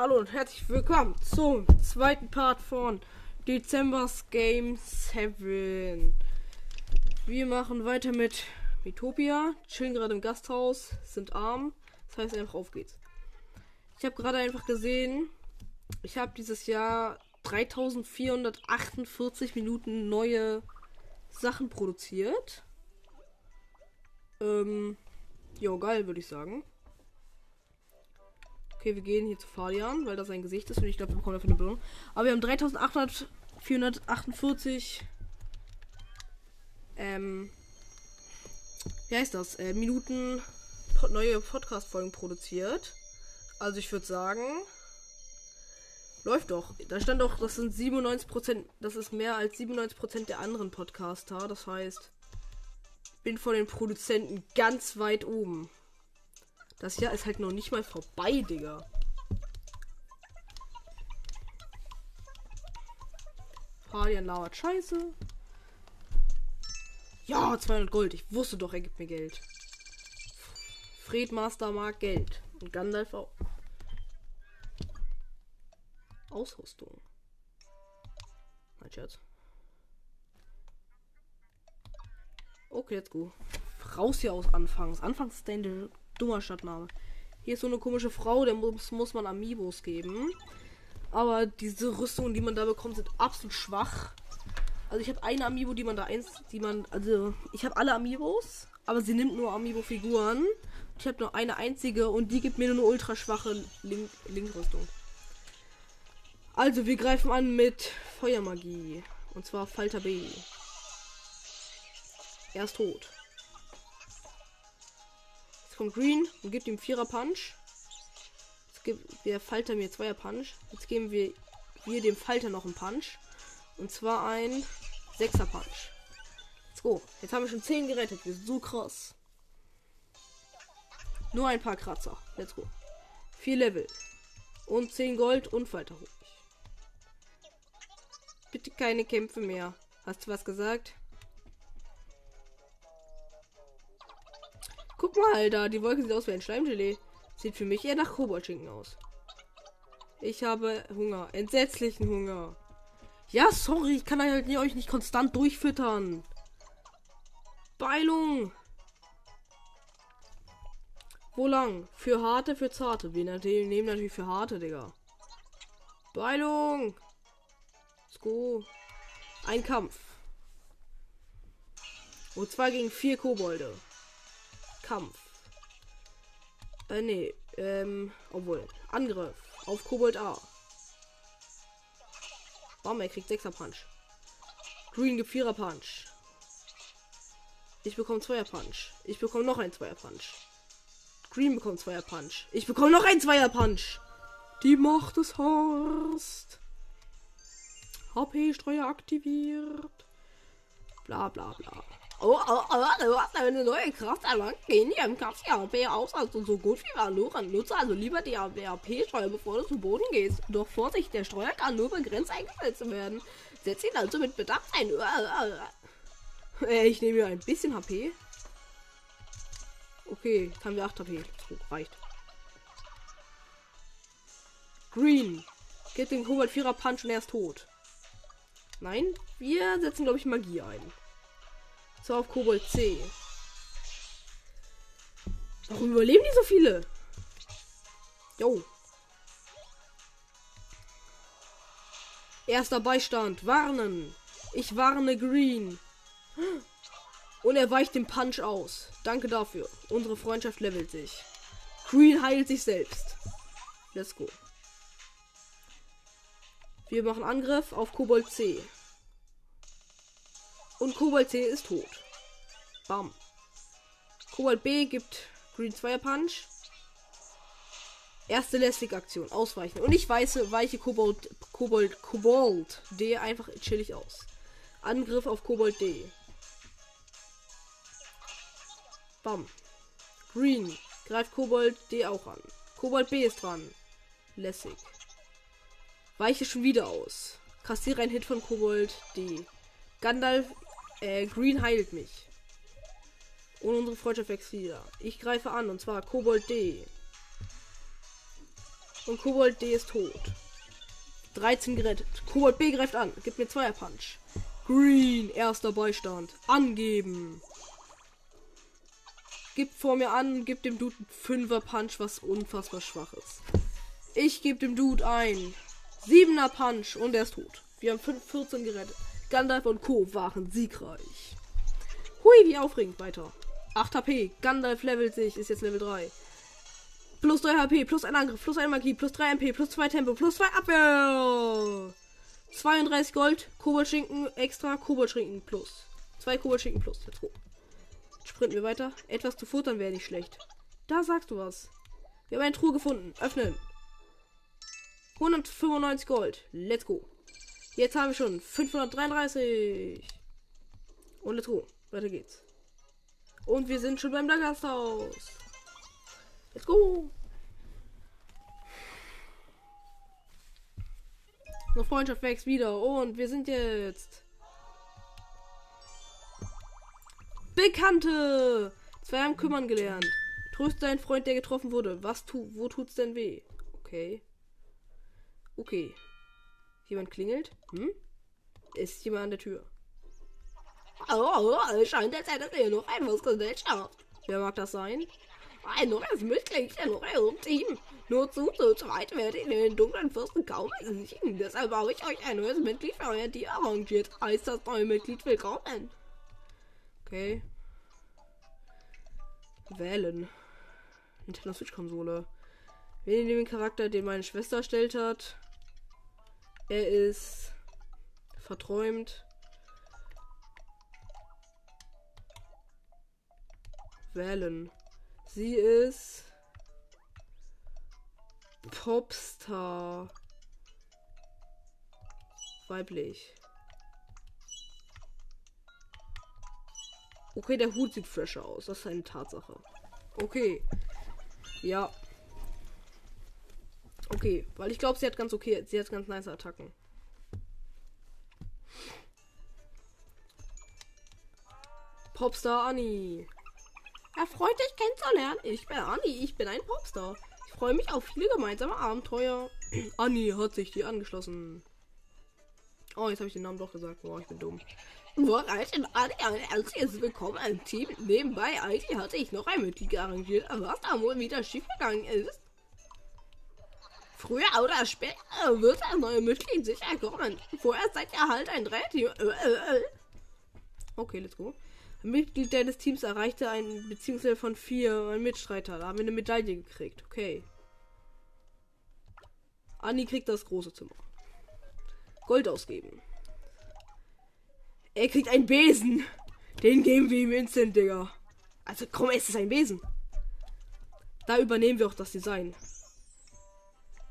Hallo und herzlich willkommen zum zweiten Part von Dezembers Game 7. Wir machen weiter mit Metopia, chillen gerade im Gasthaus, sind arm. Das heißt einfach auf geht's. Ich habe gerade einfach gesehen, ich habe dieses Jahr 3448 Minuten neue Sachen produziert. Ähm, jo, geil, würde ich sagen. Okay, wir gehen hier zu Fadian, weil das sein Gesicht ist und ich glaube, wir bekommen dafür eine Belohnung. Aber wir haben 3800, 448, ähm, wie heißt das? Äh, Minuten neue Podcast-Folgen produziert. Also ich würde sagen, läuft doch. Da stand doch, das sind 97%, das ist mehr als 97% der anderen Podcaster. Das heißt, bin von den Produzenten ganz weit oben. Das Jahr ist halt noch nicht mal vorbei, Digga. Fabian lauert Scheiße. Ja, 200 Gold. Ich wusste doch, er gibt mir Geld. Fred Master mag Geld. Und Gandalf auch. Ausrüstung. Mein Scherz. Okay, let's go. Raus hier aus Anfangs. Anfangs ist der dummer Stadtname. Hier ist so eine komische Frau, der muss, muss man Amiibos geben. Aber diese Rüstungen, die man da bekommt, sind absolut schwach. Also ich habe eine Amiibo, die man da eins, die man, also ich habe alle Amiibos, aber sie nimmt nur Amiibo-Figuren. Ich habe nur eine einzige und die gibt mir nur eine ultra schwache Link, Link-Rüstung. Also wir greifen an mit Feuermagie. Und zwar Falter B. Er ist tot. Kommt Green und gibt ihm Vierer Punch. Jetzt gibt der Falter mir Zweier Punch. Jetzt geben wir hier dem Falter noch einen Punch. Und zwar ein Sechser Punch. Let's go. Jetzt haben wir schon 10 gerettet. Wir sind so krass. Nur ein paar Kratzer. Let's go. 4 Level. Und 10 Gold und Falter hoch. Bitte keine Kämpfe mehr. Hast du was gesagt? Guck mal, Alter. Die Wolke sieht aus wie ein Schleimgelee. Sieht für mich eher nach Koboldschinken aus. Ich habe Hunger. Entsetzlichen Hunger. Ja, sorry. Ich kann halt euch nicht konstant durchfüttern. Beilung. Wo lang? Für harte, für zarte. Wir nehmen natürlich für harte, Digga. Beilung. Let's go. Ein Kampf. Und zwar gegen vier Kobolde. Kampf. Äh, nee. Ähm, obwohl. Angriff. Auf Kobold A. Bam, er kriegt 6er Punch. Green gibt 4er Punch. Ich bekomme 2er Punch. Ich bekomme noch ein 2er Punch. Green bekommt 2er Punch. Ich bekomme noch ein 2er Punch. Die Macht des Horst. HP-Streuer aktiviert. Bla bla bla. Oh, oh, oh, du hast eine neue Kraft erlangt. Gehen die im Kampf HP aus, als du so gut wie Valuren. Nutze also lieber die HP-Streuer, bevor du zu Boden gehst. Doch Vorsicht, der Streuer kann nur begrenzt eingesetzt werden. Setz ihn also mit Bedacht ein. Ich nehme mir ein bisschen HP. Okay, jetzt haben wir 8 HP. So, reicht. Green. Geht den Kobold 4er Punch und er ist tot. Nein, wir setzen, glaube ich, Magie ein. So auf Kobold C. Warum überleben die so viele? Jo. Erster Beistand. Warnen. Ich warne Green. Und er weicht den Punch aus. Danke dafür. Unsere Freundschaft levelt sich. Green heilt sich selbst. Let's go. Wir machen Angriff auf Kobold C. Und Kobold C ist tot. Bam. Kobold B gibt Green 2 Punch. Erste Lästig-Aktion. Ausweichen. Und ich weiße, weiche Kobold, Kobold, Kobold D einfach chillig aus. Angriff auf Kobold D. Bam. Green. Greift Kobold D auch an. Kobold B ist dran. Lässig. Weiche schon wieder aus. Kassiere ein Hit von Kobold D. Gandalf, äh, Green heilt mich. Und unsere Freundschaft wächst wieder. Ich greife an und zwar Kobold D. Und Kobold D ist tot. 13 gerettet. Kobold B greift an. Gibt mir Zweier Punch. Green, erster Beistand. Angeben. Gibt vor mir an, gibt dem Dude einen Fünfer Punch, was unfassbar schwach ist. Ich gebe dem Dude ein. Siebener Punch und er ist tot. Wir haben 5, 14 gerettet. Gandalf und Co. waren siegreich. Hui, wie aufregend. Weiter. 8 HP. Gandalf levelt sich, ist jetzt Level 3. Plus 3 HP, plus ein Angriff, plus eine Magie, plus 3 MP, plus 2 Tempo, plus 2 Abwehr. 32 Gold, Koboldschinken extra, Koboldschinken plus. 2 Koboldschinken plus. Let's go. Sprinten wir weiter. Etwas zu futtern wäre nicht schlecht. Da sagst du was. Wir haben eine Truhe gefunden. Öffnen. 195 Gold. Let's go. Jetzt haben wir schon 533. Und let's go. Weiter geht's. Und wir sind schon beim Gasthaus. Let's go. Unsere Freundschaft wächst wieder. Und wir sind jetzt. Bekannte. Zwei haben kümmern gelernt. Tröste deinen Freund, der getroffen wurde. Was tu, wo tut's denn weh? Okay. Okay. Jemand klingelt? Hm? Ist jemand an der Tür? Oh, oh scheint, als hätte er noch etwas Gesellschaft. Wer mag das sein? Ein neues Mitglied in eurem Team. Nur zu, zu zweit werdet ihr den dunklen Fürsten kaum besiegen. Deshalb habe ich euch ein neues Mitglied für euer Team arrangiert. Heißt das neue Mitglied willkommen. Okay. Wählen. Nintendo Switch Konsole. Wählen den Charakter, den meine Schwester erstellt hat. Er ist verträumt. Wählen. Sie ist Popstar. Weiblich. Okay, der Hut sieht fresher aus. Das ist eine Tatsache. Okay. Ja. Okay, weil ich glaube, sie hat ganz okay, sie hat ganz nice Attacken. Popstar Annie. Er freut dich kennenzulernen. Ich bin Annie, ich bin ein Popstar. Ich freue mich auf viele gemeinsame Abenteuer. Annie hat sich dir angeschlossen. Oh, jetzt habe ich den Namen doch gesagt. Boah, ich bin dumm. Vorreichen Annie ein herzliches Willkommen im Team. Nebenbei, eigentlich hatte ich noch ein Mitglied arrangiert, was da wohl wieder schiefgegangen ist. Früher oder später wird das neue Mitglied sicher kommen. Vorher seid ihr halt ein Drehteam. Äh, äh, äh. Okay, let's go. Ein Mitglied deines Teams erreichte ein Beziehungslevel von vier, ein Mitstreiter. Da haben wir eine Medaille gekriegt. Okay. Anni kriegt das große Zimmer. Gold ausgeben. Er kriegt einen Besen. Den geben wir ihm instant, Digga. Also komm, es ist ein Besen. Da übernehmen wir auch das Design.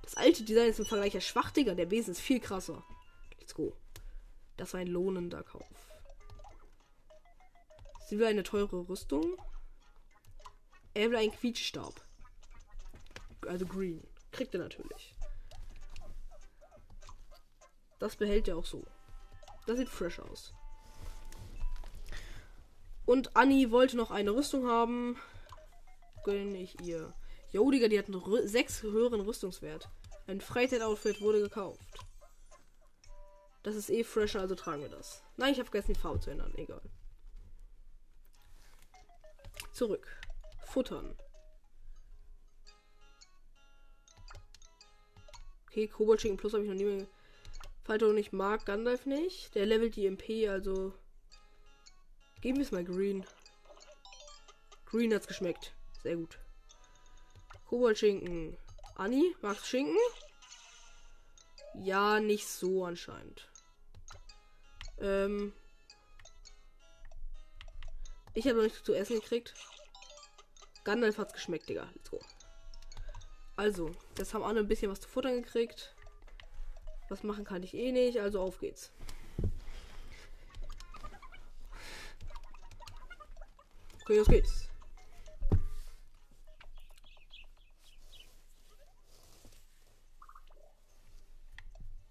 Das alte Design ist im Vergleich ja schwach, Digga. Der Besen ist viel krasser. Let's go. Das war ein lohnender Kauf. Sie will eine teure Rüstung. Er will einen Quietschstab. Also green. Kriegt er natürlich. Das behält er auch so. Das sieht fresh aus. Und Annie wollte noch eine Rüstung haben. Gönne ich ihr. Jo, Digga, die hat einen sechs höheren Rüstungswert. Ein Freizeit-Outfit wurde gekauft. Das ist eh fresher, also tragen wir das. Nein, ich habe vergessen, die Farbe zu ändern. Egal. Zurück. Futtern. Okay, Kobold Plus habe ich noch nie mehr. Falter und ich mag Gandalf nicht. Der levelt die MP, also. Geben wir es mal Green. Green hat's geschmeckt. Sehr gut. Koboldschinken. Anni, magst Schinken? Ja, nicht so anscheinend. Ähm. Ich habe noch nichts zu essen gekriegt. Gandalf hat's geschmeckt, Digga. Let's go. Also, jetzt haben alle ein bisschen was zu futtern gekriegt. Was machen kann ich eh nicht, also auf geht's. Okay, los geht's.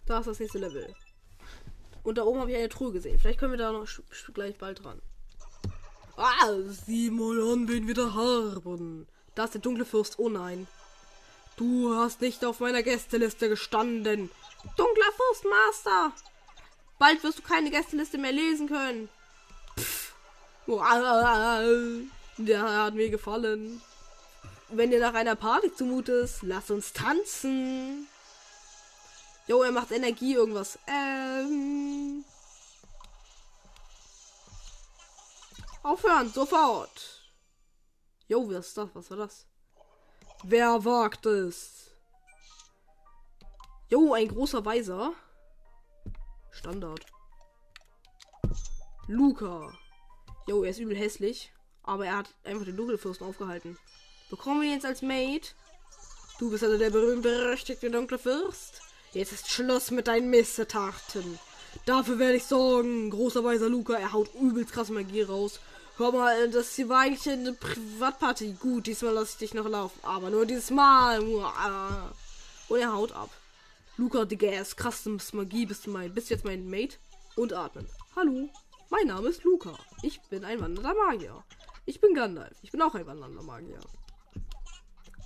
Da ist das nächste Level. Und da oben habe ich eine Truhe gesehen. Vielleicht können wir da noch gleich bald dran. Ah, sieh mal an, wen wir da haben. Da ist der dunkle Fürst. Oh nein. Du hast nicht auf meiner Gästeliste gestanden. Dunkler Fürstmaster. Bald wirst du keine Gästeliste mehr lesen können. Pff. Der hat mir gefallen. Wenn dir nach einer Party zumute ist, lass uns tanzen. Jo, er macht Energie irgendwas. Ähm. Aufhören, sofort. Jo, was ist das? Was war das? Wer wagt es? Jo, ein großer Weiser. Standard. Luca. Jo, er ist übel hässlich. Aber er hat einfach den Dunkelfürsten aufgehalten. Bekommen wir ihn jetzt als Mate? Du bist also der berühmt-berechtigte dunkle Fürst? Jetzt ist Schluss mit deinen Missetaten. Dafür werde ich sorgen. Großer weiser Luca, er haut übelst krass Magie raus. Hör mal, das hier war eigentlich eine Privatparty. Gut, diesmal lasse ich dich noch laufen. Aber nur dieses Mal. Und er haut ab. Luca, Digga, er ist krasses Magie. Bist du mein, bist jetzt mein Mate? Und atmen. Hallo, mein Name ist Luca. Ich bin ein wandernder Magier. Ich bin Gandalf. Ich bin auch ein wandernder Magier.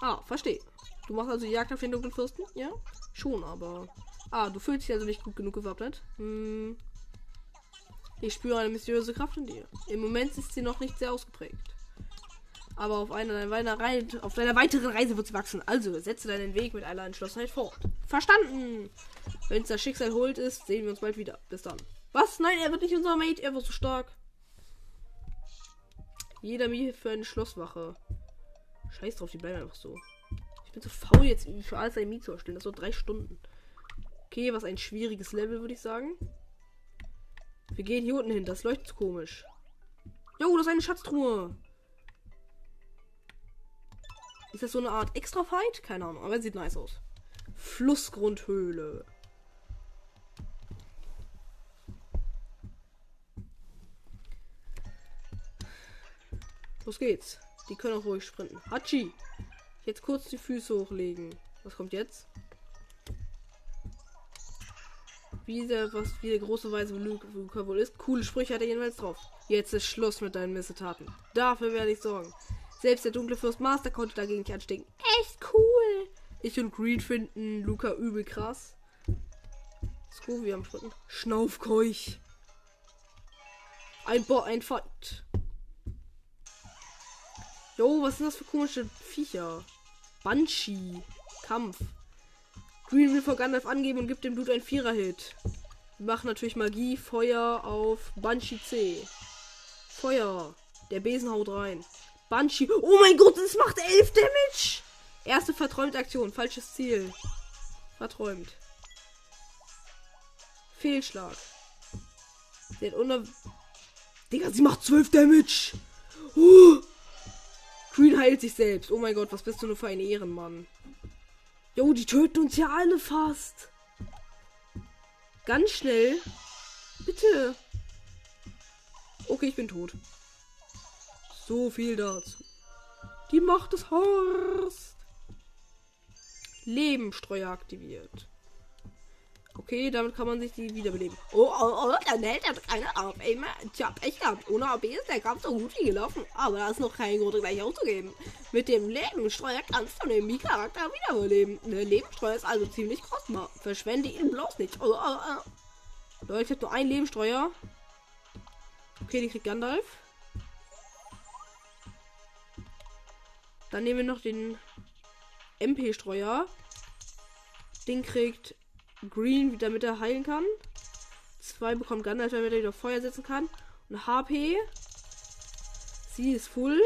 Ah, verstehe. Du machst also Jagd auf den dunklen Fürsten? Ja? Schon, aber. Ah, du fühlst dich also nicht gut genug gewappnet. Hm. Ich spüre eine mysteriöse Kraft in dir. Im Moment ist sie noch nicht sehr ausgeprägt. Aber auf einer deiner, Reise, auf deiner weiteren Reise wird sie wachsen. Also setze deinen Weg mit aller Entschlossenheit fort. Verstanden! Wenn es das Schicksal holt ist, sehen wir uns bald wieder. Bis dann. Was? Nein, er wird nicht unser Mate. Er wird so stark. Jeder Mie für eine Schlosswache. Scheiß drauf, die bleiben einfach so. Ich bin zu faul jetzt für alles ein Miet zu erstellen. Das so drei Stunden. Okay, was ein schwieriges Level, würde ich sagen. Wir gehen hier unten hin. Das leuchtet komisch. Jo, das ist eine Schatztruhe. Ist das so eine Art Extra-Fight? Keine Ahnung, aber sieht nice aus. Flussgrundhöhle. Los geht's. Die können auch ruhig sprinten. Hachi! Jetzt kurz die Füße hochlegen. Was kommt jetzt? Wie der, was, wie der große Weise Luca wohl ist. Coole Sprüche hat er jedenfalls drauf. Jetzt ist Schluss mit deinen Missetaten. Dafür werde ich sorgen. Selbst der dunkle Fürst Master konnte dagegen nicht anstecken. Echt cool. Ich und Green finden Luca übel krass. Scooby am Sprinten. Schnaufkeuch. Ein Bo ein Fight. Jo, was sind das für komische Viecher? Banshee. Kampf. Green will vor Gandalf angeben und gibt dem Blut ein Vierer-Hit. Wir machen natürlich Magie, Feuer auf Banshee C. Feuer. Der Besen haut rein. Banshee. Oh mein Gott, das macht 11 Damage. Erste verträumte Aktion. Falsches Ziel. Verträumt. Fehlschlag. Sie hat unter... Digga, sie macht 12 Damage. Uh. Green heilt sich selbst. Oh mein Gott, was bist du nur für ein Ehrenmann? Jo, die töten uns ja alle fast. Ganz schnell. Bitte. Okay, ich bin tot. So viel dazu. Die Macht des Horst. Lebenstreuer aktiviert. Okay, damit kann man sich die wiederbeleben. Oh, oh, oh, dann hält er keine auf. Ey, ich hab echt gehabt. Ohne AB ist der Kampf so gut wie gelaufen. Aber da ist noch kein Grund, gleich auszugeben. Mit dem Lebenssteuer kannst du den Mi-Charakter wiederbeleben. Der Lebenssteuer ist also ziemlich kostbar. Verschwende ihn bloß nicht. Oh, oh, oh. Leute, ich hab nur einen Lebenssteuer. Okay, die kriegt Gandalf. Dann nehmen wir noch den MP-Streuer. Den kriegt Green, damit er heilen kann. Zwei bekommt Gandalf, damit er wieder Feuer setzen kann. Und HP. Sie ist full.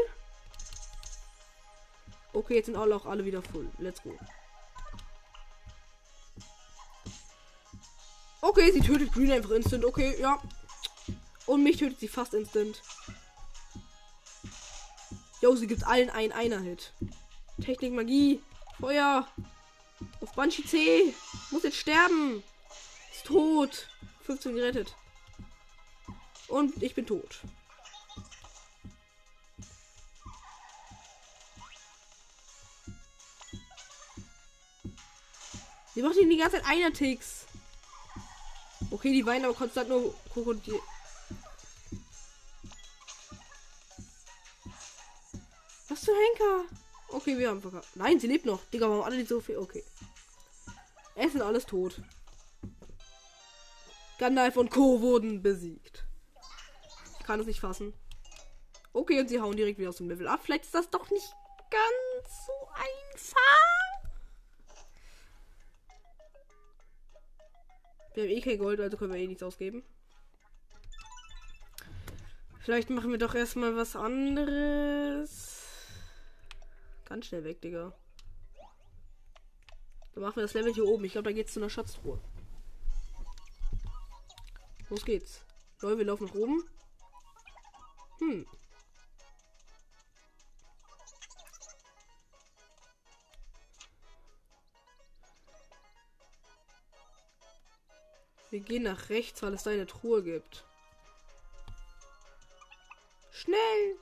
Okay, jetzt sind alle auch alle wieder full. Let's go. Okay, sie tötet Green einfach instant. Okay, ja. Und mich tötet sie fast instant. Jo, sie gibt allen einen Einer-Hit. Technik, Magie, Feuer. Auf Banshee C. Muss jetzt sterben. Ist tot. 15 gerettet. Und ich bin tot. Sie macht ihn die ganze Zeit einer Ticks. Okay, die weinen aber konstant nur Krokodil. Was für Henker? Okay, wir haben verkackt. Nein, sie lebt noch. Digga, warum alle nicht so viel? Okay. Es sind alles tot. Gandalf und Co. wurden besiegt. Ich kann es nicht fassen. Okay, und sie hauen direkt wieder aus dem Level ab. Vielleicht ist das doch nicht ganz so einfach. Wir haben eh kein Gold, also können wir eh nichts ausgeben. Vielleicht machen wir doch erstmal was anderes. Ganz schnell weg, Digga. Dann machen wir das Level hier oben. Ich glaube, da geht's zu einer Schatztruhe. Los geht's. Leute, wir laufen nach oben. Hm. Wir gehen nach rechts, weil es da eine Truhe gibt. Schnell!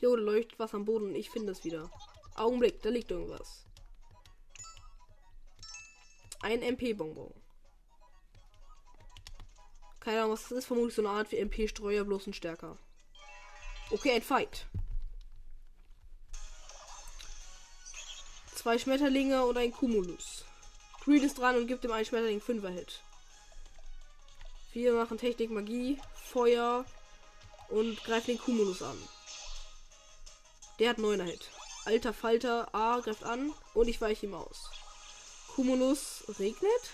Jo, da leuchtet was am Boden und ich finde es wieder. Augenblick, da liegt irgendwas. Ein MP-Bonbon. Keine Ahnung, was das ist. Vermutlich so eine Art wie MP-Streuer, bloß ein stärker. Okay, ein Fight. Zwei Schmetterlinge und ein Cumulus. Green ist dran und gibt dem einen Schmetterling 5er Hit. Wir machen Technik, Magie, Feuer und greifen den Cumulus an. Der hat 9er Hit. Alter Falter A greift an und ich weiche ihm aus. Cumulus regnet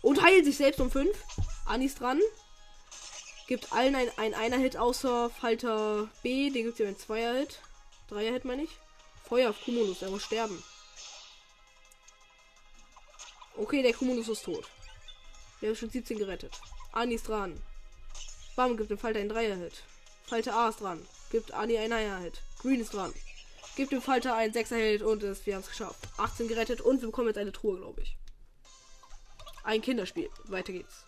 und heilt sich selbst um 5. Anis dran. Gibt allen ein, ein einer Hit außer Falter B, den gibt es ja ein Zweier Hit. Dreier Hit meine ich. Feuer auf Cumulus, er muss sterben. Okay, der Cumulus ist tot. Wir haben schon 17 gerettet. Ani ist dran. Bam, gibt dem Falter einen Dreier-Hit. Falter A ist dran. Gibt Ani einen Eier-Hit. Green ist dran. Gibt dem Falter einen 6er-Hit und es, wir haben es geschafft. 18 gerettet und wir bekommen jetzt eine Truhe, glaube ich. Ein Kinderspiel. Weiter geht's.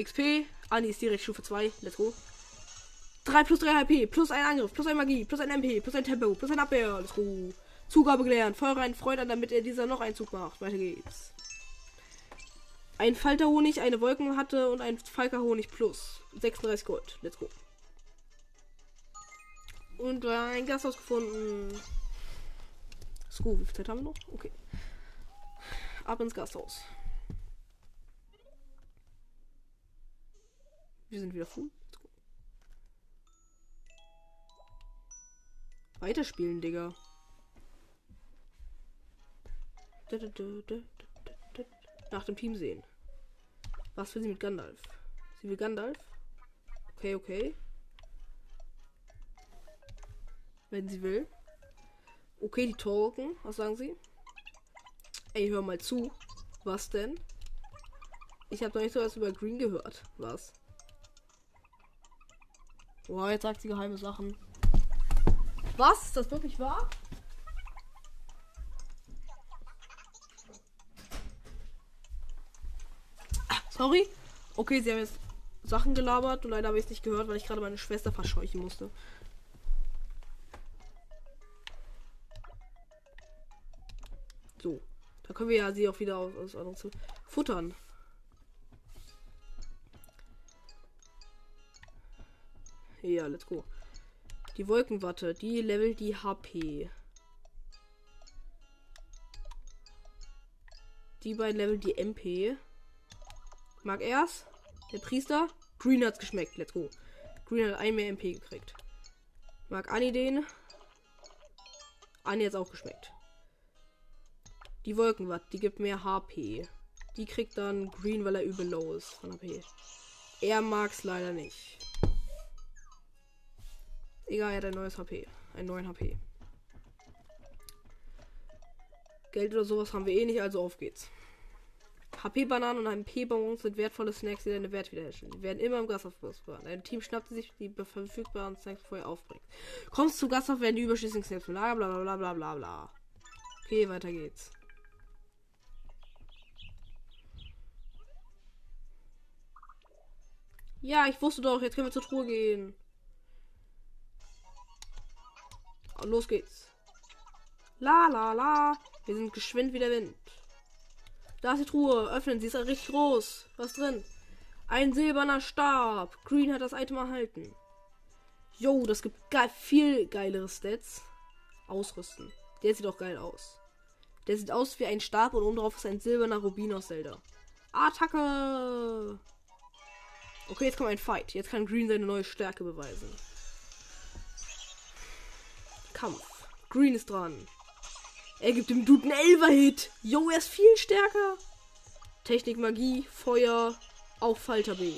XP. Ani ist direkt Stufe 2. Let's go. 3 plus 3 HP, plus ein Angriff, plus ein Magie, plus ein MP, plus ein Tempo, plus ein Abwehr. Let's go. Zugabe gelernt. Feuer rein, Freude an, damit er dieser noch einen Zug macht. Weiter geht's. Ein Falterhonig, eine Wolken hatte und ein Falkerhonig plus. 36 Gold. Let's go. Und ein Gasthaus gefunden. Screw, wie viel Zeit haben wir noch? Okay. Ab ins Gasthaus. Wir sind wieder full. Weiterspielen, Digga. Nach dem Team sehen. Was will sie mit Gandalf? Sie will Gandalf? Okay, okay. Wenn sie will. Okay, die talken. Was sagen sie? Ey, hör mal zu. Was denn? Ich habe doch nicht so was über Green gehört. Was? Boah, jetzt sagt sie geheime Sachen. Was? Ist das wirklich wahr? Sorry. Okay, sie haben jetzt Sachen gelabert und leider habe ich es nicht gehört, weil ich gerade meine Schwester verscheuchen musste. Da können wir ja sie auch wieder aus, aus zu futtern. Ja, let's go. Die Wolkenwatte, die levelt die HP. Die beiden leveln die MP. Mag er's. Der Priester. Green hat's geschmeckt. Let's go. Green hat ein mehr MP gekriegt. Mag Annie den. Annie hat's auch geschmeckt. Die Wolkenwatt, die gibt mehr HP. Die kriegt dann Green, weil er übel low ist von HP. Er mag's leider nicht. Egal, er hat ein neues HP. Ein neuen HP. Geld oder sowas haben wir eh nicht, also auf geht's. HP-Bananen und ein P-Bonbon sind wertvolle Snacks, die deine Wert wiederherstellen. Die werden immer im Gasthof bewahren. Dein Team schnappt sich die verfügbaren Snacks vorher aufbringt. Kommst du Gasthof, werden die überschüssigen Snacks verlagert, bla bla bla bla bla bla. Okay, weiter geht's. Ja, ich wusste doch, jetzt können wir zur Truhe gehen. Und los geht's. La la la. Wir sind geschwind wie der Wind. Da ist die Truhe. Öffnen. Sie ist richtig groß. Was drin? Ein silberner Stab. Green hat das Item erhalten. Jo, das gibt ge viel geilere Stats. Ausrüsten. Der sieht auch geil aus. Der sieht aus wie ein Stab und oben drauf ist ein silberner Rubin aus Zelda. Attacke! Okay, jetzt kommt ein Fight. Jetzt kann Green seine neue Stärke beweisen. Kampf. Green ist dran. Er gibt dem Dude einen Elver-Hit. Jo, er ist viel stärker. Technik, Magie, Feuer, auf Falter B.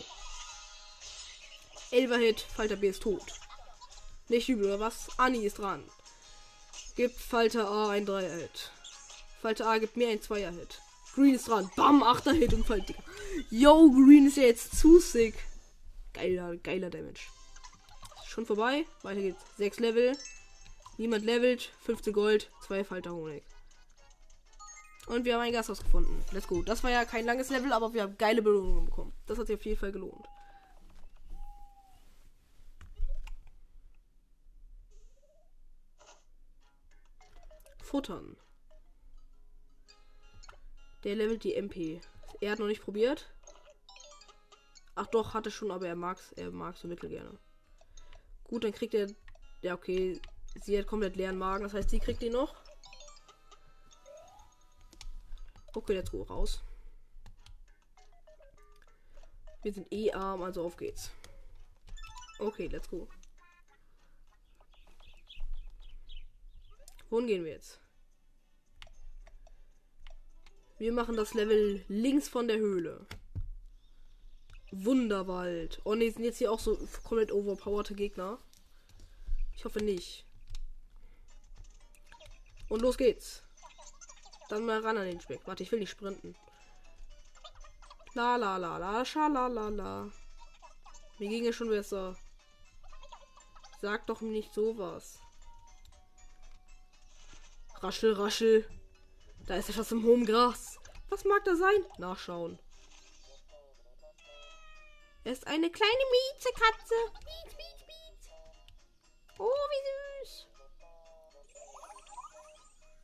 Elver-Hit, Falter B ist tot. Nicht übel, oder was? Anni ist dran. Gibt Falter A ein 3er-Hit. Falter A gibt mir ein 2er-Hit. Green ist dran. Bam, 8er-Hit und Falter. Yo, Green ist ja jetzt zu sick. Geiler, geiler Damage. Schon vorbei. Weiter geht's. 6 Level. Niemand levelt. 15 Gold. 2 Falter Honig. Und wir haben ein Gasthaus gefunden. Let's go. Das war ja kein langes Level, aber wir haben geile Belohnungen bekommen. Das hat sich auf jeden Fall gelohnt. Futtern. Der levelt die MP. Er hat noch nicht probiert. Ach doch, hatte schon, aber er mag's, er mag so mittel gerne. Gut, dann kriegt er. Ja, okay. Sie hat komplett leeren Magen, das heißt, sie kriegt ihn noch. Okay, let's go raus. Wir sind eh arm, also auf geht's. Okay, let's go. Wohin gehen wir jetzt? Wir machen das Level links von der Höhle. Wunderwald. Oh ne, sind jetzt hier auch so komplett overpowerte Gegner. Ich hoffe nicht. Und los geht's. Dann mal ran an den Speck. Warte, ich will nicht sprinten. La la la la, schalalala. Mir ging es schon besser. Sag doch nicht sowas. Raschel, raschel. Da ist etwas im hohen Gras. Was mag da sein? Nachschauen. Er ist eine kleine Miezekatze. Miez, miez, miez. Oh, wie süß.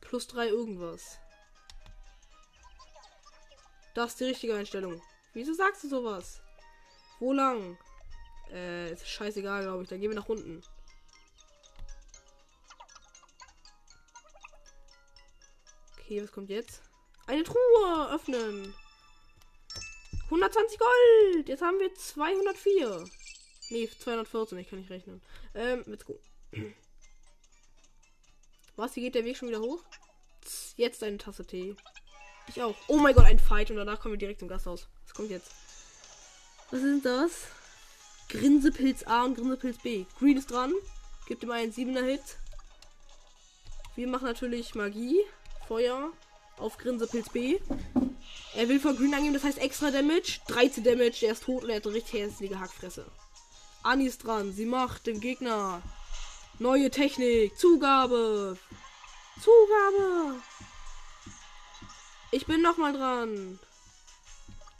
Plus drei irgendwas. Das ist die richtige Einstellung. Wieso sagst du sowas? Wo lang? Äh, ist scheißegal, glaube ich. Dann gehen wir nach unten. Okay, was kommt jetzt? Eine Truhe öffnen. 120 Gold. Jetzt haben wir 204. Nee, 214. Ich kann nicht rechnen. Ähm, let's go. Was? Hier geht der Weg schon wieder hoch? Jetzt eine Tasse Tee. Ich auch. Oh mein Gott, ein Fight. Und danach kommen wir direkt zum Gasthaus. Was kommt jetzt? Was ist das? Grinsepilz A und Grinsepilz B. Green ist dran. Gibt ihm einen 7er Hit. Wir machen natürlich Magie. Feuer. Auf Grinsepilz B. Er will vor Green angeben, das heißt extra Damage. 13 Damage, er ist tot und er hat eine richtig hässliche Hackfresse. Anni ist dran. Sie macht dem Gegner neue Technik. Zugabe. Zugabe. Ich bin noch mal dran.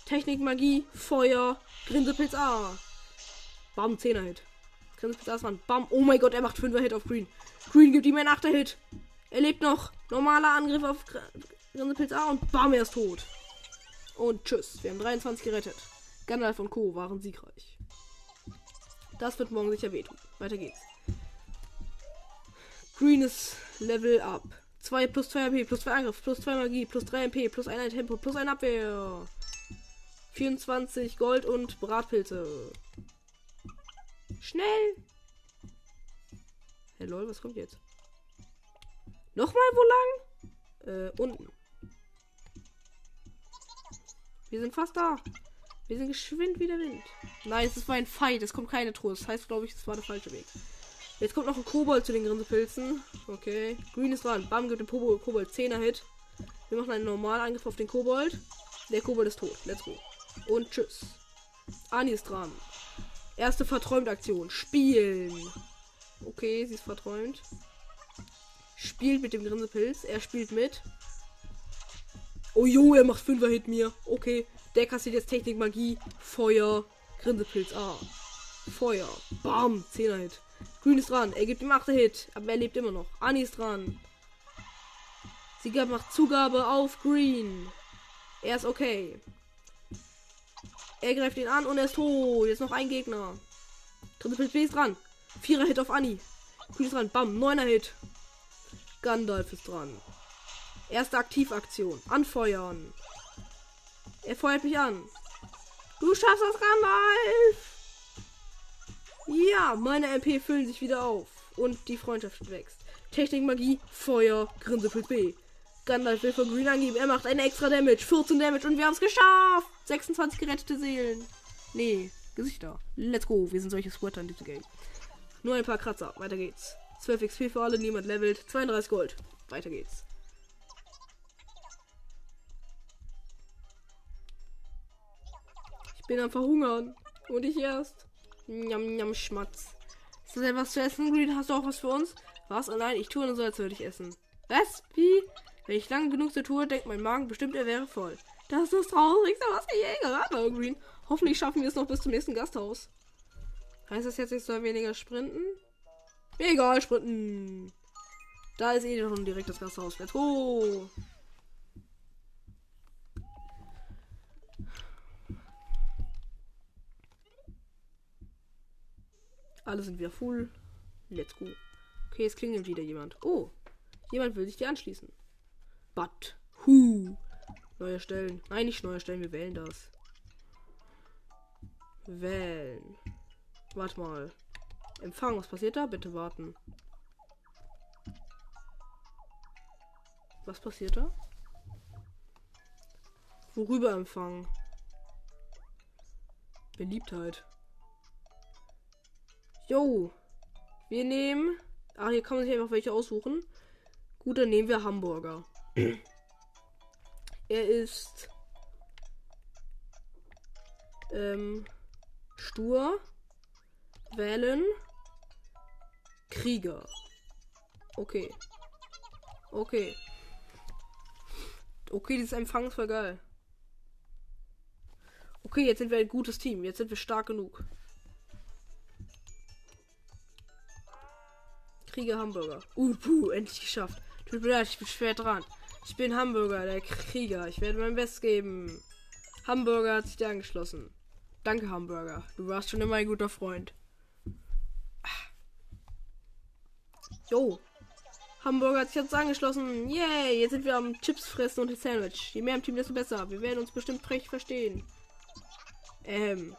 Technik, Magie, Feuer, Grinsepilz A. Bam, 10er Hit. Grinsepilz A ist dran. Bam. Oh mein Gott, er macht 5er Hit auf Green. Green gibt ihm einen 8er Hit. Er lebt noch. Normaler Angriff auf Grinsepilz A und bam, er ist tot. Und tschüss. Wir haben 23 gerettet. Gandalf und Co. waren siegreich. Das wird morgen sicher wehtun. Weiter geht's. Green ist Level up. 2 plus 2 AP, plus 2 Angriff, plus 2 Magie, plus 3 MP, plus 1 Tempo, plus 1 Abwehr. 24 Gold und Bratpilze. Schnell! Hey lol, was kommt jetzt? Nochmal wo lang? Äh, unten. Wir sind fast da. Wir sind geschwind wie der Wind. Nein, es war ein Fight. Es kommt keine Truhe. Das heißt, glaube ich, es war der falsche Weg. Jetzt kommt noch ein Kobold zu den Grinsepilzen. Okay. Green ist dran. Bam, gibt dem Kobold, Kobold 10er Hit. Wir machen einen normalen Angriff auf den Kobold. Der Kobold ist tot. Let's go. Und tschüss. Ani ist dran. Erste Verträumt-Aktion. Spielen. Okay, sie ist verträumt. Spielt mit dem Grinsepilz. Er spielt mit. Oh jo, er macht 5er Hit mir. Okay. Der kassiert jetzt Technik, Magie, Feuer, Grinsepilz. Ah. Feuer. Bam. 10er Hit. Green ist dran. Er gibt ihm 8 Hit. Aber er lebt immer noch. Anni ist dran. Sie macht Zugabe auf Green. Er ist okay. Er greift ihn an und er ist tot. Jetzt noch ein Gegner. Dritte Pilz B ist dran. Vierer Hit auf Anni. Green ist dran. Bam. Neuner Hit. Gandalf ist dran. Erste Aktivaktion. Anfeuern. Er feuert mich an. Du schaffst das, Gandalf! Ja, meine MP füllen sich wieder auf. Und die Freundschaft wächst. Technik, Magie, Feuer, Grinsepilz B. Gandalf will von Green angeben. Er macht eine extra Damage. 14 Damage und wir haben es geschafft. 26 gerettete Seelen. Nee, Gesichter. Let's go. Wir sind solche Sweater in diesem Game. Nur ein paar Kratzer. Weiter geht's. 12 XP für alle. Niemand levelt. 32 Gold. Weiter geht's. Bin am Verhungern. Und ich erst. Njam, njam, Schmatz. Ist das etwas zu essen, Green? Hast du auch was für uns? Was? Oh nein, ich tue nur so, als würde ich essen. Was? Wie? Wenn ich lange genug so tue, denkt mein Magen bestimmt, er wäre voll. Das ist das Traurigste, was ich je gehört habe, Green. Hoffentlich schaffen wir es noch bis zum nächsten Gasthaus. Heißt das jetzt, ich soll weniger sprinten? Egal, sprinten. Da ist eh schon direkt das Gasthaus. Let's go. Alle sind wieder full. Let's go. Okay, es klingelt wieder jemand. Oh, jemand will sich dir anschließen. But who? Neue Stellen. Nein, nicht neue Stellen, wir wählen das. Wählen. Warte mal. Empfang, was passiert da? Bitte warten. Was passiert da? Worüber empfangen? Beliebtheit. Jo. Wir nehmen. Ah, hier kann man sich einfach welche aussuchen. Gut, dann nehmen wir Hamburger. er ist ähm, stur, wählen, Krieger. Okay. Okay. Okay, dieses Empfang ist voll geil. Okay, jetzt sind wir ein gutes Team. Jetzt sind wir stark genug. Krieger Hamburger. Uh, puh, endlich geschafft. Tut mir leid, ich bin schwer dran. Ich bin Hamburger, der Krieger. Ich werde mein Bestes geben. Hamburger hat sich dir angeschlossen. Danke, Hamburger. Du warst schon immer ein guter Freund. Jo. Hamburger hat sich jetzt angeschlossen. Yay, jetzt sind wir am Chips fressen und Sandwich. Je mehr im Team, desto besser. Wir werden uns bestimmt recht verstehen. Ähm,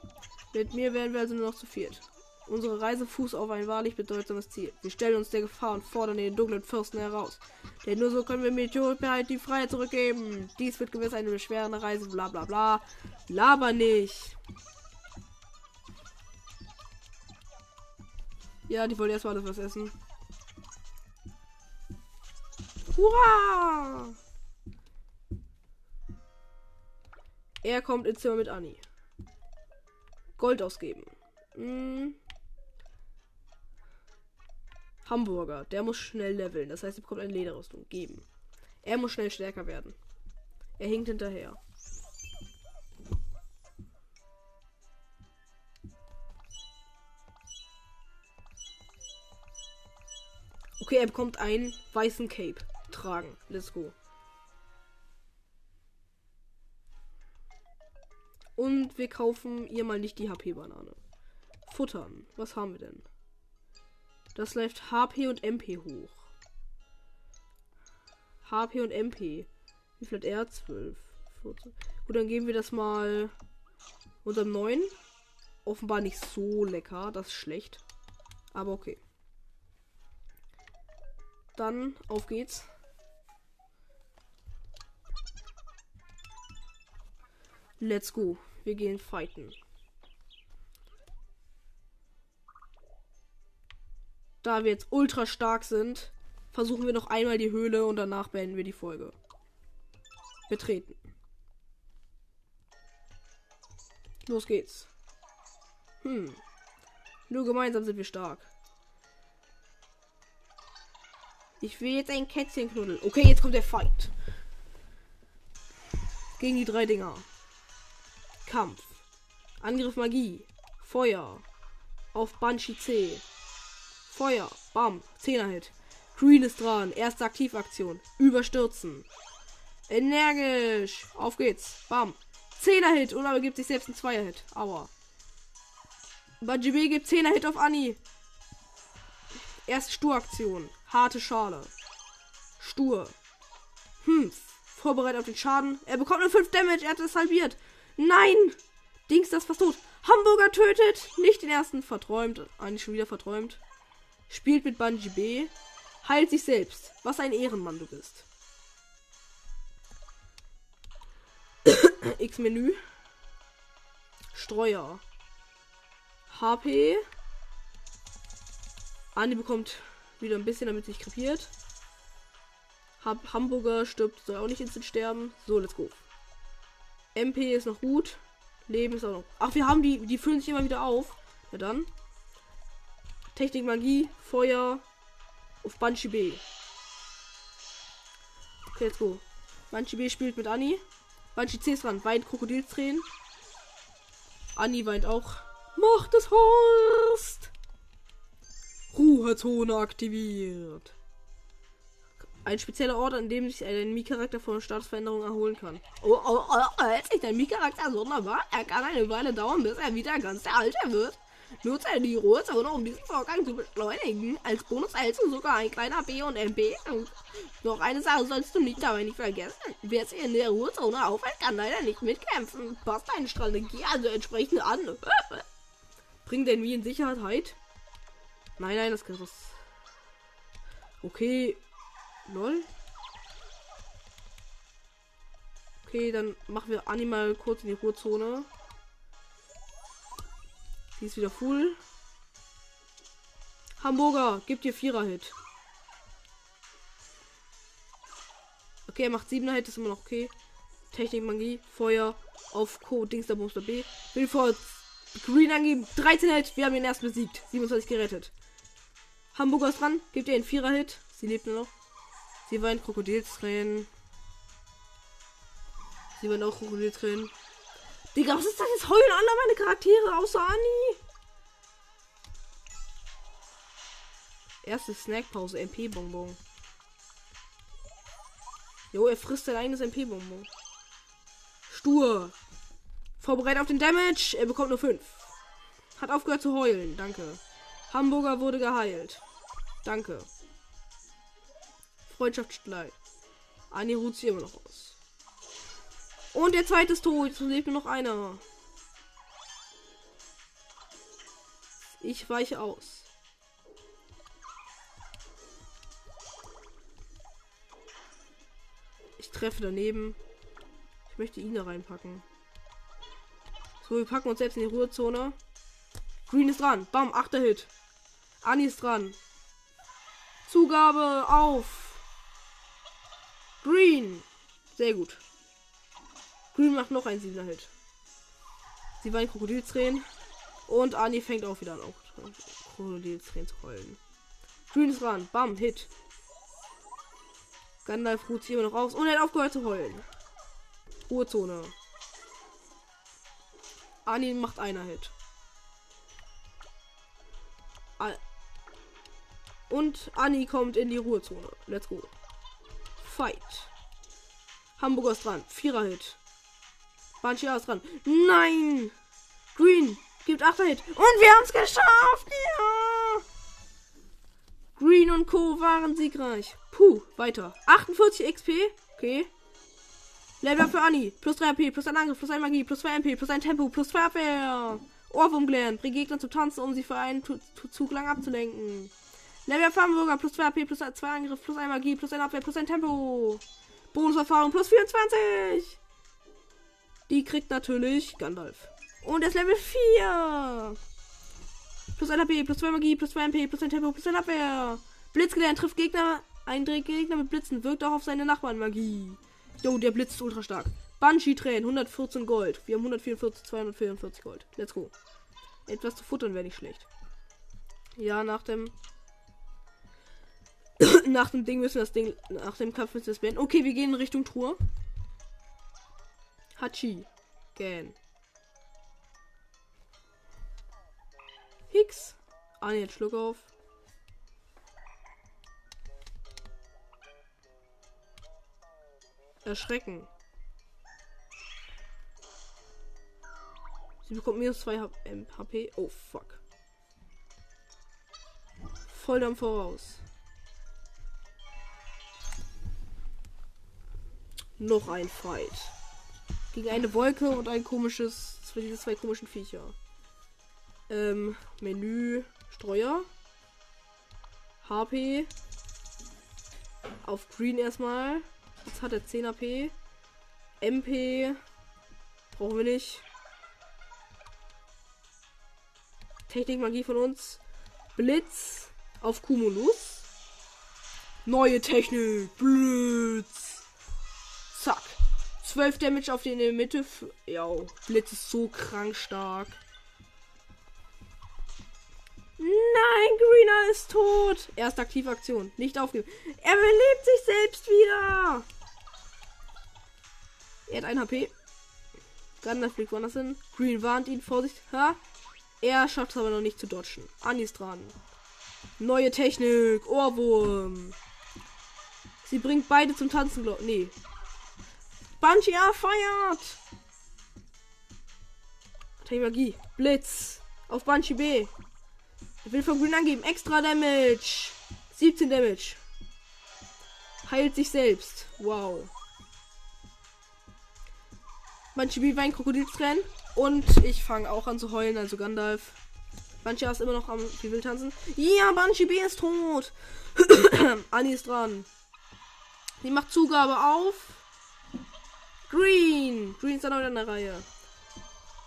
mit mir werden wir also nur noch zu viert. Unsere Reise fußt auf ein wahrlich bedeutsames Ziel. Wir stellen uns der Gefahr und fordern den dunklen Fürsten heraus. Denn nur so können wir Meteorheit die Freiheit zurückgeben. Dies wird gewiss eine beschwerende Reise, bla bla bla. Laber nicht. Ja, die wollen erstmal alles was essen. Hurra! Er kommt ins Zimmer mit Annie. Gold ausgeben. Hm. Hamburger, der muss schnell leveln. Das heißt, er bekommt eine Lederrüstung. Geben. Er muss schnell stärker werden. Er hinkt hinterher. Okay, er bekommt einen weißen Cape. Tragen. Let's go. Und wir kaufen ihr mal nicht die HP-Banane. Futtern. Was haben wir denn? Das läuft HP und MP hoch. HP und MP. Wie viel hat er? 12. 14. Gut, dann geben wir das mal unserem neuen. Offenbar nicht so lecker. Das ist schlecht. Aber okay. Dann auf geht's. Let's go. Wir gehen fighten. Da wir jetzt ultra stark sind, versuchen wir noch einmal die Höhle und danach beenden wir die Folge. Betreten. Los geht's. Hm. Nur gemeinsam sind wir stark. Ich will jetzt ein Kätzchen knuddeln. Okay, jetzt kommt der Fight. Gegen die drei Dinger. Kampf. Angriff Magie. Feuer. Auf Banshee C. Feuer. Bam. 10er Hit. Green ist dran. Erste Aktivaktion. Überstürzen. Energisch. Auf geht's. Bam. 10er Hit und aber gibt sich selbst einen 2er Hit. Aua. Bungie B gibt 10er Hit auf Anni. Erste Sturaktion. Harte Schale. Stur. Hm. Vorbereitet auf den Schaden. Er bekommt nur 5 Damage. Er hat es halbiert. Nein! Dings, das fast tot. Hamburger tötet. Nicht den ersten. Verträumt. Eigentlich schon wieder verträumt. Spielt mit Bungie B. Heilt sich selbst. Was ein Ehrenmann du bist. X-Menü. Streuer. HP. Andi bekommt wieder ein bisschen, damit sich krepiert. Hab Hamburger stirbt, soll auch nicht instant sterben. So, let's go. MP ist noch gut. Leben ist auch noch. Ach, wir haben die, die füllen sich immer wieder auf. Na dann. Technik, Magie, Feuer auf Banshee B. Okay, let's go. Banshee B spielt mit Anni. Banshee C ist dran. Weint Krokodilstränen. Anni weint auch. Macht es Horst! Ruhezone aktiviert. Ein spezieller Ort, an dem sich ein Mii-Charakter von Statusveränderungen erholen kann. Oh, oh, oh, hält sich der Mii-Charakter sonderbar? Er kann eine Weile dauern, bis er wieder ganz der Alte wird. Nutze die Ruhezone, um diesen Vorgang zu beschleunigen. Als Bonus erhältst du sogar ein kleiner B und MP. Und noch eine Sache sollst du nicht dabei nicht vergessen. Wer sich in der Ruhezone aufhält, kann leider nicht mitkämpfen. Passt deine Strategie also entsprechend an. Bring den wie in Sicherheit. Nein, nein, das kann was. Okay. Lol. Okay, dann machen wir Animal kurz in die Ruhezone. Die ist wieder full. Hamburger, gibt dir Vierer-Hit. Okay, er macht 7er Hit, ist immer noch okay. Technik, Magie, Feuer auf Co. Dings der Bumster B. Will vor Green angeben. 13 Hit, wir haben ihn erst besiegt. 27 gerettet. Hamburger ist dran, gibt ihr einen Vierer-Hit. Sie lebt nur noch. Sie weint Krokodilstränen. Sie weint auch Krokodilstränen. Digga, was ist das jetzt? Heulen alle meine Charaktere außer Anni. Erste Snackpause, MP-Bonbon. Jo, er frisst sein eigenes MP-Bonbon. Stur. Vorbereitet auf den Damage. Er bekommt nur 5. Hat aufgehört zu heulen. Danke. Hamburger wurde geheilt. Danke. Freundschaftsstreit. Anni ruht sie immer noch aus. Und der zweite ist tot. Jetzt lebt nur noch einer. Ich weiche aus. Ich treffe daneben. Ich möchte ihn da reinpacken. So, wir packen uns selbst in die Ruhezone. Green ist dran. Bam, achter Hit. Anni ist dran. Zugabe auf. Green. Sehr gut. Green macht noch einen 7 Hit. Sie weint Krokodilstränen. Und Ani fängt auch wieder an, auch Krokodilstränen zu heulen. Green ist dran. Bam, Hit. Gandalf ruht sich immer noch aus und er hat aufgehört zu heulen. Ruhezone. Ani macht einer Hit. Und Anni kommt in die Ruhezone. Let's go. Fight. Hamburger ist dran. Vierer Hit. Banshee ist dran. Nein! Green gibt 8 Hit. Und wir haben es geschafft! Ja! Green und Co. waren siegreich. Puh, weiter. 48 XP. Okay. Level für Anni. Plus 3 AP, plus ein Angriff, plus 1 Magie, plus 2 MP, plus ein Tempo, plus 2 Abwehr. Ohrwurm gelernt. Bring Gegner zu tanzen, um sie für einen Zug lang abzulenken. Level für Hamburger, plus 2 AP, plus 2 Angriff, plus 1 Magie, plus 1 Abwehr, plus ein Tempo. Bonuserfahrung, plus 24. Die kriegt natürlich Gandalf. Und er ist Level 4. Plus 1 HP, plus 2 Magie, plus 2 MP, plus ein Tempo, plus ein Abwehr. Blitzgelernt trifft Gegner. Ein Gegner mit Blitzen wirkt auch auf seine Nachbarn Magie. Jo, der Blitz ist ultra stark. Banshee Tränen, 114 Gold. Wir haben 144, 244 Gold. Let's go. Etwas zu futtern wäre nicht schlecht. Ja, nach dem. nach dem Ding müssen wir das Ding. Nach dem Kampf müssen wir das beenden. Okay, wir gehen in Richtung Truhe. Hachi. Gan. Hicks. Ah, ne, jetzt Schluck auf. Erschrecken. Sie bekommt minus 2 HP. Oh, fuck. Voll am Voraus. Noch ein Fight. Gegen eine Wolke und ein komisches. Diese zwei komischen Viecher. Ähm, Menü, Streuer. HP. Auf Green erstmal. Jetzt hat er 10 AP. MP. Brauchen wir nicht. Technik, Magie von uns. Blitz auf Cumulus. Neue Technik. Blitz. Zack. 12 Damage auf den in der Mitte. Ja, Blitz ist so krank stark. Nein, Greener ist tot. Erste Aktivaktion. Nicht aufgeben. Er belebt sich selbst wieder. Er hat ein HP. Gandalf fliegt woanders hin. Green warnt ihn. Vorsicht. Ha. Er schafft es aber noch nicht zu dodgen. Anis dran. Neue Technik. Ohrwurm. Sie bringt beide zum Tanzen. Nee. Banshee A feiert. Magie. Blitz. Auf Banshee B. Er will von Green angeben. Extra Damage. 17 Damage. Heilt sich selbst. Wow. Banshee B war ein Krokodilstränen. Und ich fange auch an zu heulen, also Gandalf. Banshee ist immer noch am will tanzen. Ja, Banshee B ist tot. Annie ist dran. Die macht Zugabe auf. Green. Green ist dann auch in der Reihe.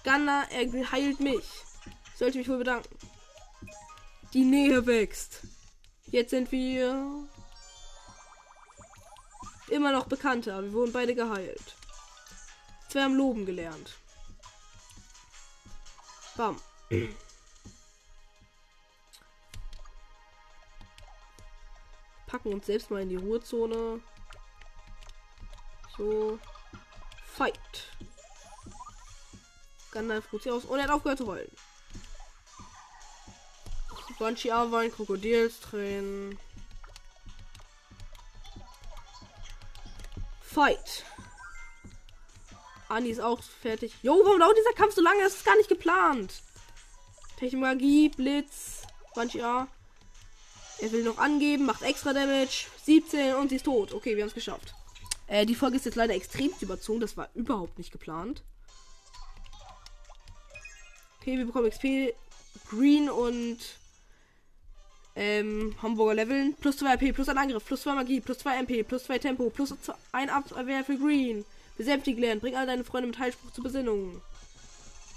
Gandalf, er heilt mich. Sollte mich wohl bedanken. Die Nähe wächst. Jetzt sind wir immer noch bekannter. Wir wurden beide geheilt. Zwei haben Loben gelernt. Bam. Packen uns selbst mal in die Ruhezone. So. Fight. Gandalf ruht sich aus und er hat aufgehört zu heulen. Banshee Arwein, Krokodilstränen. Fight. Anni ist auch fertig. Jo, warum dauert dieser Kampf so lange? Das ist gar nicht geplant. Technologie, Blitz, Banshee A. Er will noch angeben, macht extra Damage. 17 und sie ist tot. Okay, wir haben es geschafft. Äh, die Folge ist jetzt leider extrem überzogen. Das war überhaupt nicht geplant. Okay, wir bekommen XP, Green und ähm, Hamburger Leveln. Plus 2 AP, plus ein Angriff, plus 2 Magie, plus 2 MP, plus 2 Tempo, plus 1 Abwehr für Green. Besänftigt lernen. Bring all deine Freunde mit Heilspruch zur Besinnung.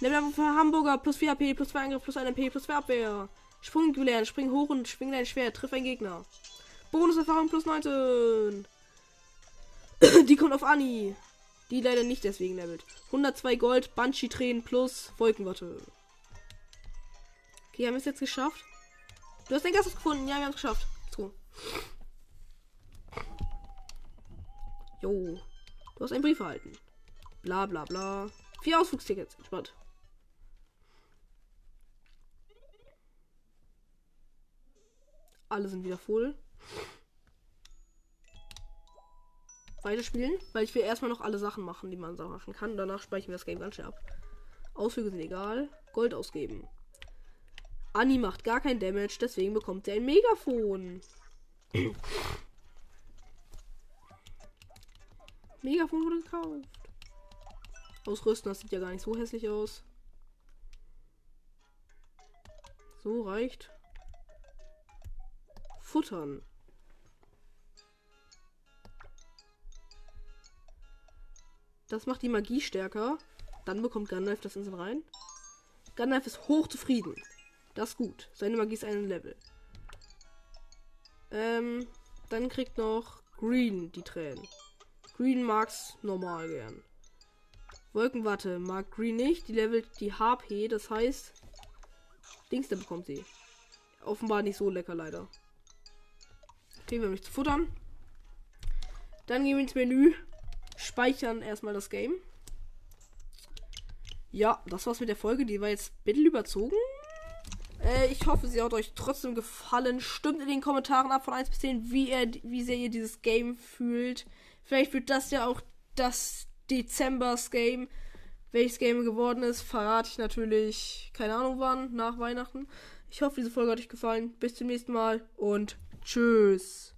Level für Hamburger. Plus 4 AP, plus 2 Angriff, plus 1 MP, plus 2 Abwehr. Sprung lernen. Spring hoch und schwing dein Schwert. Triff einen Gegner. Bonuserfahrung plus 19. Die kommt auf Anni. Die leider nicht deswegen levelt. 102 Gold, Banshee-Tränen plus Wolkenwatte. Okay, haben wir es jetzt geschafft? Du hast den Gast gefunden. Ja, wir haben es geschafft. Go. Jo. Du hast einen Brief erhalten. Bla bla bla. Vier Ausflugstickets. Entspannt. Alle sind wieder voll. Weiterspielen, weil ich will erstmal noch alle Sachen machen, die man so machen kann. Danach speichern wir das Game ganz schnell ab. Ausflüge sind egal. Gold ausgeben. Anni macht gar kein Damage, deswegen bekommt sie ein Megafon. Megafon wurde gekauft. Ausrüsten, das sieht ja gar nicht so hässlich aus. So reicht. Futtern. Das macht die Magie stärker. Dann bekommt Gandalf das in rein. Gandalf ist hochzufrieden. Das ist gut. Seine Magie ist ein Level. Ähm, dann kriegt noch Green die Tränen. Green mag's normal gern. Wolkenwatte mag Green nicht. Die levelt die HP. Das heißt, Dings, der bekommt sie. Offenbar nicht so lecker, leider. Okay, wir nichts zu futtern. Dann gehen wir ins Menü. Speichern erstmal das Game. Ja, das war's mit der Folge. Die war jetzt ein bisschen überzogen. Äh, ich hoffe, sie hat euch trotzdem gefallen. Stimmt in den Kommentaren ab von 1 bis 10, wie, ihr, wie sehr ihr dieses Game fühlt. Vielleicht wird das ja auch das Dezembers Game. Welches Game geworden ist, verrate ich natürlich, keine Ahnung wann, nach Weihnachten. Ich hoffe, diese Folge hat euch gefallen. Bis zum nächsten Mal und tschüss.